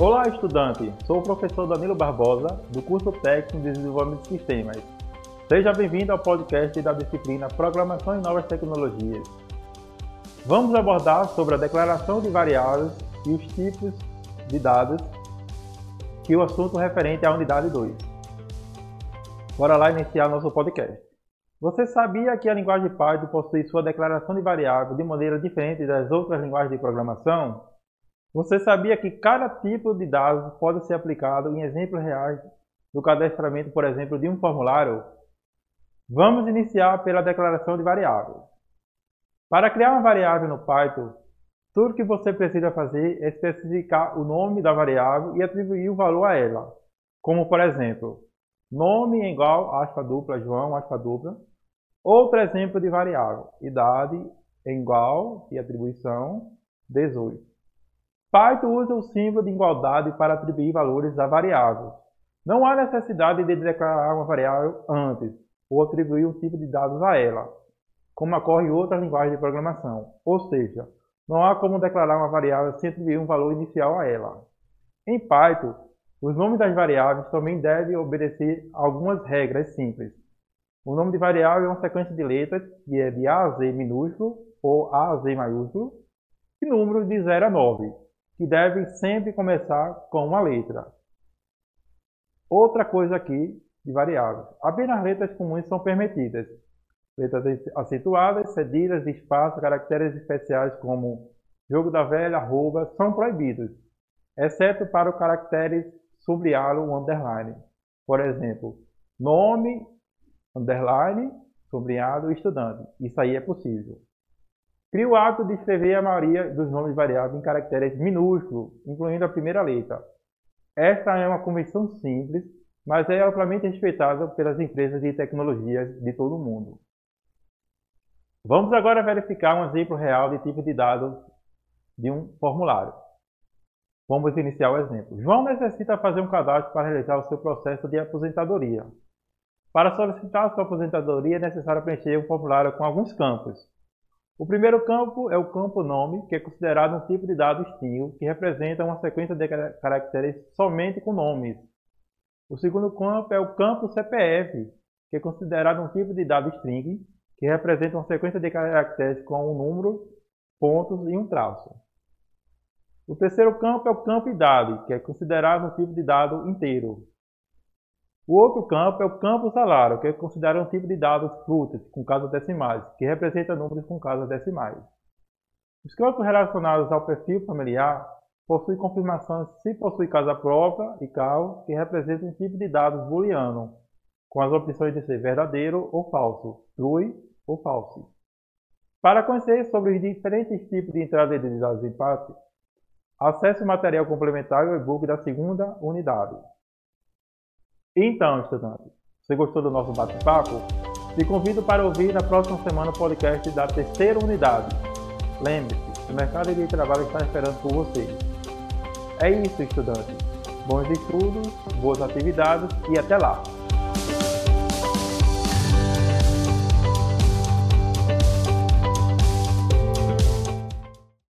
Olá, estudante! Sou o professor Danilo Barbosa, do curso técnico de desenvolvimento de sistemas. Seja bem-vindo ao podcast da disciplina Programação e Novas Tecnologias. Vamos abordar sobre a declaração de variáveis e os tipos de dados que o assunto referente à unidade 2. Bora lá iniciar nosso podcast. Você sabia que a linguagem Python possui sua declaração de variável de maneira diferente das outras linguagens de programação? Você sabia que cada tipo de dados pode ser aplicado em exemplos reais do cadastramento, por exemplo, de um formulário? Vamos iniciar pela declaração de variáveis. Para criar uma variável no Python, tudo que você precisa fazer é especificar o nome da variável e atribuir o valor a ela. Como, por exemplo, nome é igual aspa dupla João, aspa dupla, Outro exemplo de variável, idade é igual e atribuição 18. Python usa o símbolo de igualdade para atribuir valores a variáveis. Não há necessidade de declarar uma variável antes ou atribuir um tipo de dados a ela, como ocorre em outras linguagens de programação. Ou seja, não há como declarar uma variável sem atribuir um valor inicial a ela. Em Python, os nomes das variáveis também devem obedecer algumas regras simples. O nome de variável é uma sequência de letras, que é de A a Z minúsculo ou A a Z maiúsculo, e números de 0 a 9, que devem sempre começar com uma letra. Outra coisa aqui de variáveis. Apenas letras comuns são permitidas. Letras acentuadas, cedidas, espaço, caracteres especiais como jogo da velha, arroba, são proibidos, exceto para os caracteres sublinhado ou underline. Por exemplo, nome underline, sublinhado, estudante. Isso aí é possível. Crie o hábito de escrever a maioria dos nomes variáveis em caracteres minúsculos, incluindo a primeira letra. Esta é uma convenção simples, mas é amplamente respeitada pelas empresas de tecnologia de todo o mundo. Vamos agora verificar um exemplo real de tipo de dados de um formulário. Vamos iniciar o exemplo. João necessita fazer um cadastro para realizar o seu processo de aposentadoria. Para solicitar sua aposentadoria é necessário preencher um formulário com alguns campos. O primeiro campo é o campo nome, que é considerado um tipo de dado string, que representa uma sequência de caracteres somente com nomes. O segundo campo é o campo CPF, que é considerado um tipo de dado string, que representa uma sequência de caracteres com um número, pontos e um traço. O terceiro campo é o campo idade, que é considerado um tipo de dado inteiro. O outro campo é o campo salário, que é considerado um tipo de dados frutas com casas decimais, que representa números com casas decimais. Os campos relacionados ao perfil familiar possuem confirmações se possui casa própria e carro, que representam um tipo de dados booleano, com as opções de ser verdadeiro ou falso, true ou false. Para conhecer sobre os diferentes tipos de entrada de dados em parte, acesse o material complementar e o e-book da segunda unidade. Então, estudante, você gostou do nosso bate-papo? Te convido para ouvir na próxima semana o podcast da terceira unidade. Lembre-se, o mercado de trabalho está esperando por vocês. É isso, estudante. Bons estudos, boas atividades e até lá!